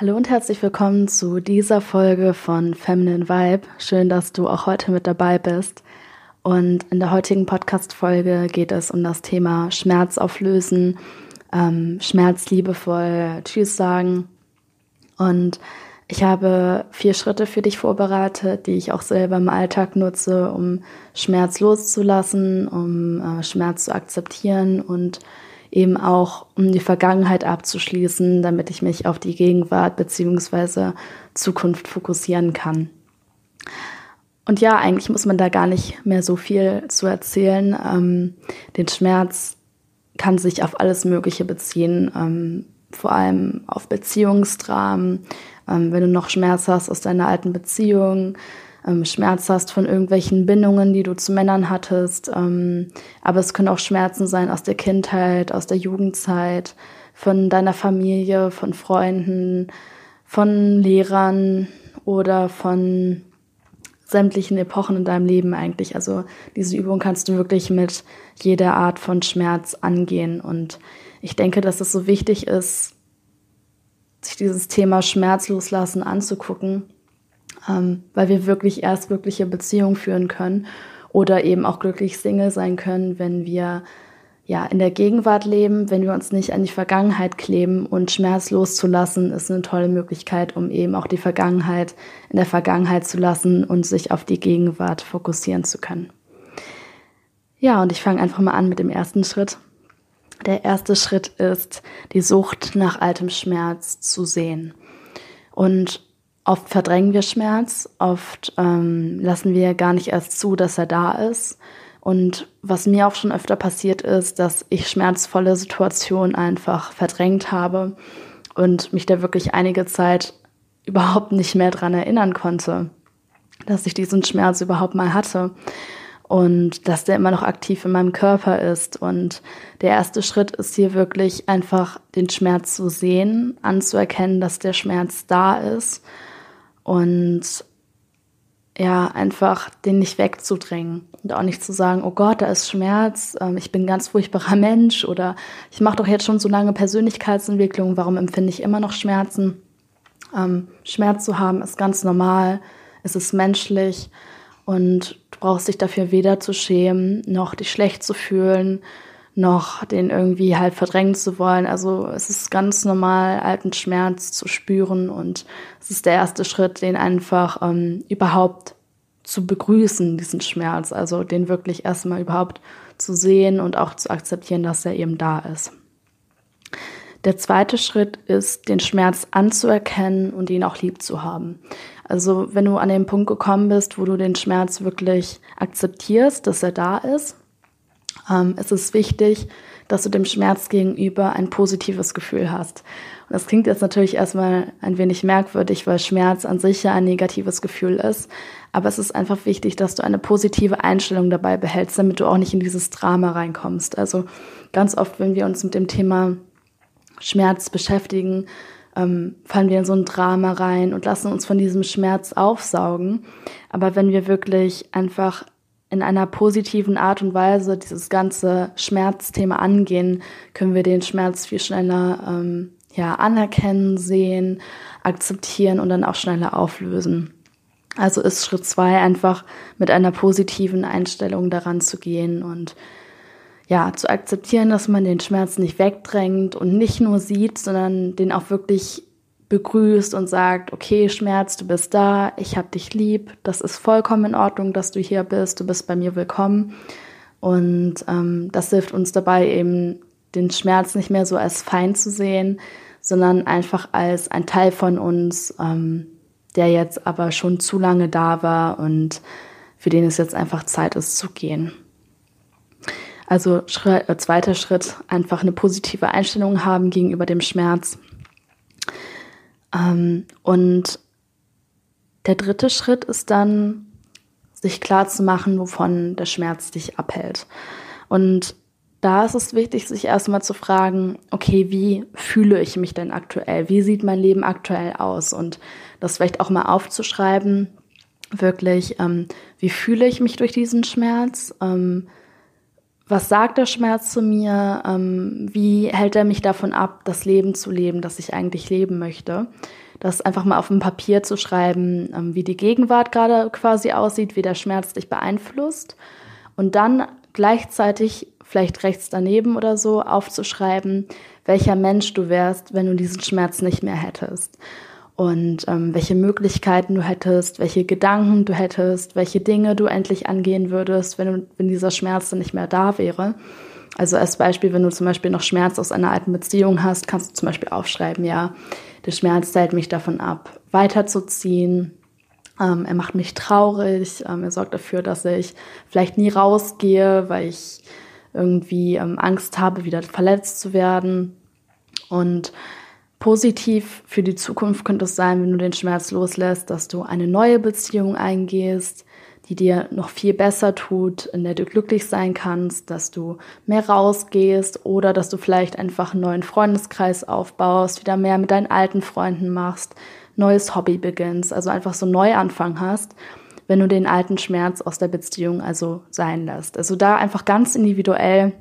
Hallo und herzlich willkommen zu dieser Folge von Feminine Vibe. Schön, dass du auch heute mit dabei bist. Und in der heutigen Podcast-Folge geht es um das Thema Schmerz auflösen, ähm, Schmerz liebevoll Tschüss sagen. Und ich habe vier Schritte für dich vorbereitet, die ich auch selber im Alltag nutze, um Schmerz loszulassen, um äh, Schmerz zu akzeptieren und eben auch um die Vergangenheit abzuschließen, damit ich mich auf die Gegenwart beziehungsweise Zukunft fokussieren kann. Und ja, eigentlich muss man da gar nicht mehr so viel zu erzählen. Ähm, den Schmerz kann sich auf alles Mögliche beziehen, ähm, vor allem auf Beziehungsdramen. Ähm, wenn du noch Schmerz hast aus deiner alten Beziehung, ähm, Schmerz hast von irgendwelchen Bindungen, die du zu Männern hattest. Ähm, aber es können auch Schmerzen sein aus der Kindheit, aus der Jugendzeit, von deiner Familie, von Freunden, von Lehrern oder von sämtlichen Epochen in deinem Leben eigentlich. Also diese Übung kannst du wirklich mit jeder Art von Schmerz angehen. Und ich denke, dass es so wichtig ist, sich dieses Thema Schmerz loslassen anzugucken ähm, weil wir wirklich erst wirkliche Beziehungen führen können oder eben auch glücklich Single sein können, wenn wir ja in der Gegenwart leben, wenn wir uns nicht an die Vergangenheit kleben und Schmerz loszulassen, ist eine tolle Möglichkeit, um eben auch die Vergangenheit in der Vergangenheit zu lassen und sich auf die Gegenwart fokussieren zu können. Ja, und ich fange einfach mal an mit dem ersten Schritt. Der erste Schritt ist, die Sucht nach altem Schmerz zu sehen. Und Oft verdrängen wir Schmerz, oft ähm, lassen wir gar nicht erst zu, dass er da ist. Und was mir auch schon öfter passiert ist, dass ich schmerzvolle Situationen einfach verdrängt habe und mich da wirklich einige Zeit überhaupt nicht mehr dran erinnern konnte, dass ich diesen Schmerz überhaupt mal hatte und dass der immer noch aktiv in meinem Körper ist. Und der erste Schritt ist hier wirklich einfach den Schmerz zu sehen, anzuerkennen, dass der Schmerz da ist und ja, einfach den nicht wegzudrängen und auch nicht zu sagen, oh Gott, da ist Schmerz, ähm, ich bin ein ganz furchtbarer Mensch oder ich mache doch jetzt schon so lange Persönlichkeitsentwicklung, warum empfinde ich immer noch Schmerzen? Ähm, Schmerz zu haben ist ganz normal, es ist menschlich und du brauchst dich dafür weder zu schämen, noch dich schlecht zu fühlen, noch den irgendwie halt verdrängen zu wollen. Also es ist ganz normal, alten Schmerz zu spüren und es ist der erste Schritt, den einfach ähm, überhaupt zu begrüßen, diesen Schmerz. Also den wirklich erstmal überhaupt zu sehen und auch zu akzeptieren, dass er eben da ist. Der zweite Schritt ist, den Schmerz anzuerkennen und ihn auch lieb zu haben. Also wenn du an den Punkt gekommen bist, wo du den Schmerz wirklich akzeptierst, dass er da ist, ähm, es ist wichtig, dass du dem Schmerz gegenüber ein positives Gefühl hast. Und das klingt jetzt natürlich erstmal ein wenig merkwürdig, weil Schmerz an sich ja ein negatives Gefühl ist. Aber es ist einfach wichtig, dass du eine positive Einstellung dabei behältst, damit du auch nicht in dieses Drama reinkommst. Also ganz oft, wenn wir uns mit dem Thema Schmerz beschäftigen, ähm, fallen wir in so ein Drama rein und lassen uns von diesem Schmerz aufsaugen. Aber wenn wir wirklich einfach in einer positiven Art und Weise dieses ganze Schmerzthema angehen, können wir den Schmerz viel schneller ähm, ja, anerkennen, sehen, akzeptieren und dann auch schneller auflösen. Also ist Schritt zwei einfach mit einer positiven Einstellung daran zu gehen und ja, zu akzeptieren, dass man den Schmerz nicht wegdrängt und nicht nur sieht, sondern den auch wirklich begrüßt und sagt, okay, Schmerz, du bist da, ich hab dich lieb, das ist vollkommen in Ordnung, dass du hier bist, du bist bei mir willkommen. Und ähm, das hilft uns dabei, eben den Schmerz nicht mehr so als Feind zu sehen, sondern einfach als ein Teil von uns, ähm, der jetzt aber schon zu lange da war und für den es jetzt einfach Zeit ist zu gehen. Also Schritt, äh, zweiter Schritt, einfach eine positive Einstellung haben gegenüber dem Schmerz ähm, und der dritte Schritt ist dann, sich klar zu machen, wovon der Schmerz dich abhält. Und da ist es wichtig, sich erstmal zu fragen, okay, wie fühle ich mich denn aktuell? Wie sieht mein Leben aktuell aus? Und das vielleicht auch mal aufzuschreiben, wirklich, ähm, wie fühle ich mich durch diesen Schmerz? Ähm, was sagt der Schmerz zu mir? Ähm, wie hält er mich davon ab, das Leben zu leben, das ich eigentlich leben möchte? Das einfach mal auf dem Papier zu schreiben, ähm, wie die Gegenwart gerade quasi aussieht, wie der Schmerz dich beeinflusst. Und dann gleichzeitig vielleicht rechts daneben oder so aufzuschreiben, welcher Mensch du wärst, wenn du diesen Schmerz nicht mehr hättest. Und ähm, welche Möglichkeiten du hättest, welche Gedanken du hättest, welche Dinge du endlich angehen würdest, wenn, du, wenn dieser Schmerz dann nicht mehr da wäre. Also als Beispiel, wenn du zum Beispiel noch Schmerz aus einer alten Beziehung hast, kannst du zum Beispiel aufschreiben, ja, der Schmerz hält mich davon ab, weiterzuziehen, ähm, er macht mich traurig, ähm, er sorgt dafür, dass ich vielleicht nie rausgehe, weil ich irgendwie ähm, Angst habe, wieder verletzt zu werden. Und positiv für die Zukunft könnte es sein, wenn du den Schmerz loslässt, dass du eine neue Beziehung eingehst, die dir noch viel besser tut, in der du glücklich sein kannst, dass du mehr rausgehst oder dass du vielleicht einfach einen neuen Freundeskreis aufbaust, wieder mehr mit deinen alten Freunden machst, neues Hobby beginnst, also einfach so einen Neuanfang hast wenn du den alten Schmerz aus der Beziehung also sein lässt. Also da einfach ganz individuell,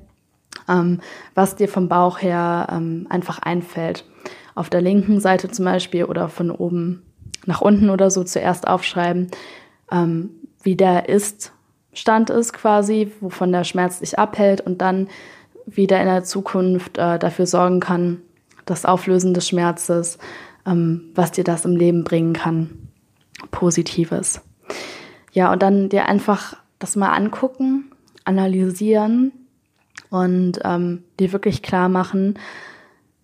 ähm, was dir vom Bauch her ähm, einfach einfällt. Auf der linken Seite zum Beispiel oder von oben nach unten oder so zuerst aufschreiben, ähm, wie der Ist-Stand ist quasi, wovon der Schmerz dich abhält und dann wieder in der Zukunft äh, dafür sorgen kann, das Auflösen des Schmerzes, ähm, was dir das im Leben bringen kann. Positives. Ja, und dann dir einfach das mal angucken, analysieren und ähm, dir wirklich klar machen,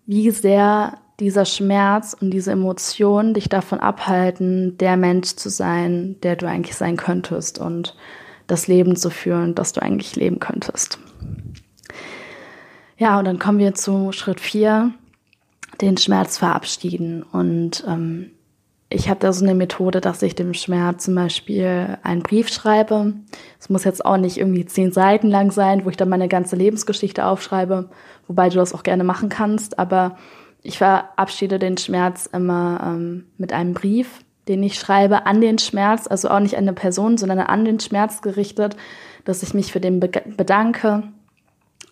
wie sehr dieser Schmerz und diese Emotionen dich davon abhalten, der Mensch zu sein, der du eigentlich sein könntest und das Leben zu führen, das du eigentlich leben könntest. Ja, und dann kommen wir zu Schritt vier, den Schmerz verabschieden. Und ähm, ich habe da so eine Methode, dass ich dem Schmerz zum Beispiel einen Brief schreibe. Es muss jetzt auch nicht irgendwie zehn Seiten lang sein, wo ich dann meine ganze Lebensgeschichte aufschreibe, wobei du das auch gerne machen kannst. Aber ich verabschiede den Schmerz immer ähm, mit einem Brief, den ich schreibe an den Schmerz, also auch nicht an eine Person, sondern an den Schmerz gerichtet, dass ich mich für den bedanke,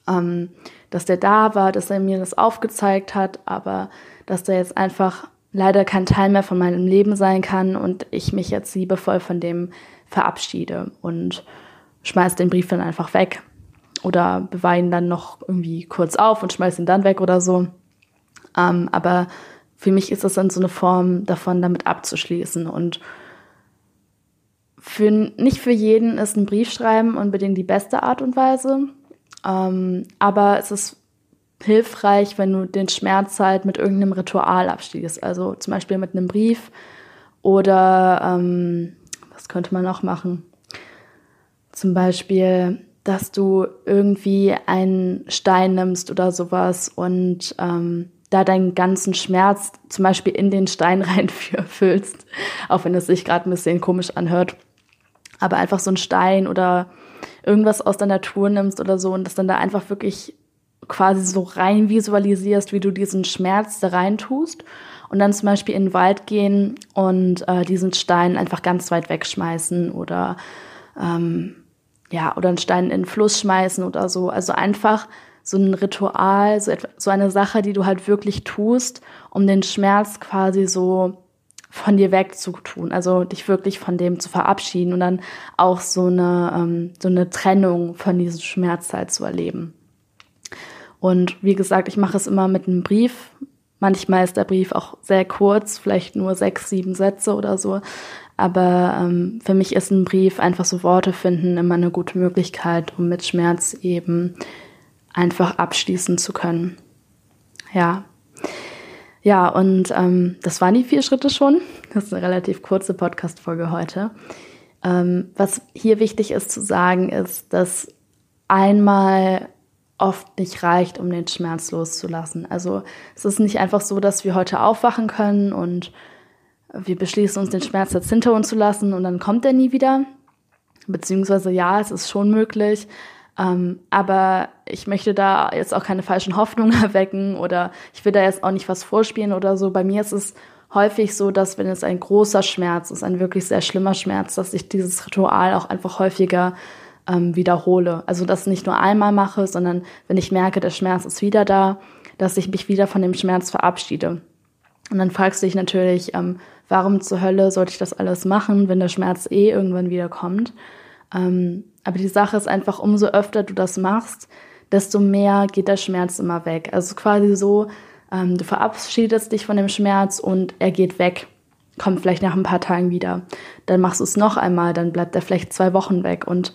ähm, dass der da war, dass er mir das aufgezeigt hat, aber dass der jetzt einfach leider kein Teil mehr von meinem Leben sein kann und ich mich jetzt liebevoll von dem verabschiede und schmeiß den Brief dann einfach weg oder bewahre ihn dann noch irgendwie kurz auf und schmeiß ihn dann weg oder so. Ähm, aber für mich ist das dann so eine Form davon, damit abzuschließen und für, nicht für jeden ist ein Briefschreiben unbedingt die beste Art und Weise, ähm, aber es ist hilfreich, wenn du den Schmerz halt mit irgendeinem Ritual abschließt. Also zum Beispiel mit einem Brief oder ähm, was könnte man noch machen? Zum Beispiel, dass du irgendwie einen Stein nimmst oder sowas und ähm, da deinen ganzen Schmerz zum Beispiel in den Stein reinfüllst, auch wenn es sich gerade ein bisschen komisch anhört. Aber einfach so ein Stein oder irgendwas aus der Natur nimmst oder so und das dann da einfach wirklich quasi so rein visualisierst, wie du diesen Schmerz da rein tust und dann zum Beispiel in den Wald gehen und äh, diesen Stein einfach ganz weit wegschmeißen oder ähm, ja oder einen Stein in den Fluss schmeißen oder so. Also einfach so ein Ritual, so, etwa, so eine Sache, die du halt wirklich tust, um den Schmerz quasi so von dir wegzutun, also dich wirklich von dem zu verabschieden und dann auch so eine ähm, so eine Trennung von diesem Schmerz halt zu erleben. Und wie gesagt, ich mache es immer mit einem Brief. Manchmal ist der Brief auch sehr kurz, vielleicht nur sechs, sieben Sätze oder so. Aber ähm, für mich ist ein Brief einfach so Worte finden immer eine gute Möglichkeit, um mit Schmerz eben einfach abschließen zu können. Ja. Ja, und ähm, das waren die vier Schritte schon. Das ist eine relativ kurze Podcast-Folge heute. Ähm, was hier wichtig ist zu sagen, ist, dass einmal oft nicht reicht, um den Schmerz loszulassen. Also es ist nicht einfach so, dass wir heute aufwachen können und wir beschließen uns, den Schmerz jetzt hinter uns zu lassen und dann kommt er nie wieder. Beziehungsweise ja, es ist schon möglich, ähm, aber ich möchte da jetzt auch keine falschen Hoffnungen erwecken oder ich will da jetzt auch nicht was vorspielen oder so. Bei mir ist es häufig so, dass wenn es ein großer Schmerz ist, ein wirklich sehr schlimmer Schmerz, dass ich dieses Ritual auch einfach häufiger ähm, wiederhole. Also das nicht nur einmal mache, sondern wenn ich merke, der Schmerz ist wieder da, dass ich mich wieder von dem Schmerz verabschiede. Und dann fragst du dich natürlich, ähm, warum zur Hölle sollte ich das alles machen, wenn der Schmerz eh irgendwann wieder kommt. Ähm, aber die Sache ist einfach, umso öfter du das machst, desto mehr geht der Schmerz immer weg. Also quasi so, ähm, du verabschiedest dich von dem Schmerz und er geht weg. Kommt vielleicht nach ein paar Tagen wieder. Dann machst du es noch einmal, dann bleibt er vielleicht zwei Wochen weg und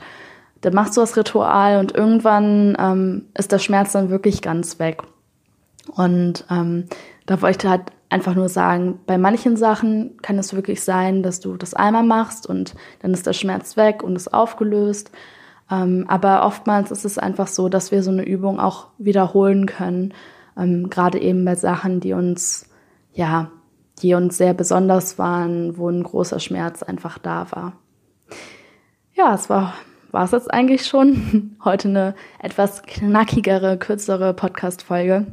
dann machst du das Ritual und irgendwann ähm, ist der Schmerz dann wirklich ganz weg. Und ähm, da wollte ich halt einfach nur sagen, bei manchen Sachen kann es wirklich sein, dass du das einmal machst und dann ist der Schmerz weg und ist aufgelöst. Ähm, aber oftmals ist es einfach so, dass wir so eine Übung auch wiederholen können, ähm, gerade eben bei Sachen, die uns, ja, die uns sehr besonders waren, wo ein großer Schmerz einfach da war. Ja, es war war es jetzt eigentlich schon. Heute eine etwas knackigere, kürzere Podcast-Folge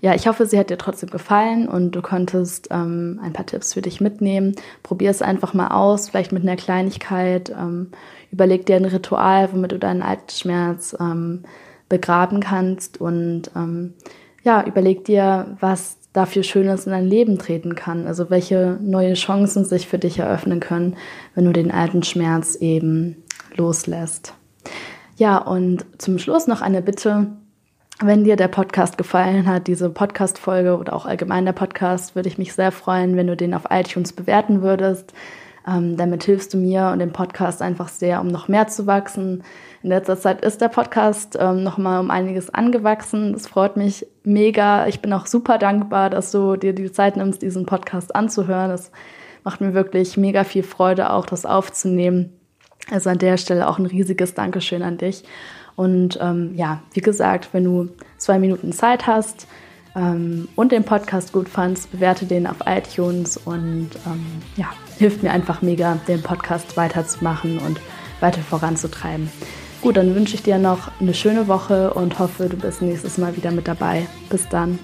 ja, ich hoffe, sie hat dir trotzdem gefallen und du konntest ähm, ein paar Tipps für dich mitnehmen. Probier es einfach mal aus, vielleicht mit einer Kleinigkeit. Ähm, überleg dir ein Ritual, womit du deinen Altschmerz ähm, begraben kannst und ähm, ja, überleg dir, was dafür Schönes in dein Leben treten kann. Also welche neue Chancen sich für dich eröffnen können, wenn du den alten Schmerz eben loslässt. Ja, und zum Schluss noch eine Bitte. Wenn dir der Podcast gefallen hat, diese Podcast-Folge oder auch allgemein der Podcast, würde ich mich sehr freuen, wenn du den auf iTunes bewerten würdest. Ähm, damit hilfst du mir und dem Podcast einfach sehr, um noch mehr zu wachsen. In letzter Zeit ist der Podcast ähm, noch mal um einiges angewachsen. Das freut mich mega. Ich bin auch super dankbar, dass du dir die Zeit nimmst, diesen Podcast anzuhören. Das macht mir wirklich mega viel Freude, auch das aufzunehmen. Also an der Stelle auch ein riesiges Dankeschön an dich. Und ähm, ja, wie gesagt, wenn du zwei Minuten Zeit hast ähm, und den Podcast gut fandst, bewerte den auf iTunes und ähm, ja, hilft mir einfach mega, den Podcast weiterzumachen und weiter voranzutreiben. Gut, dann wünsche ich dir noch eine schöne Woche und hoffe, du bist nächstes Mal wieder mit dabei. Bis dann.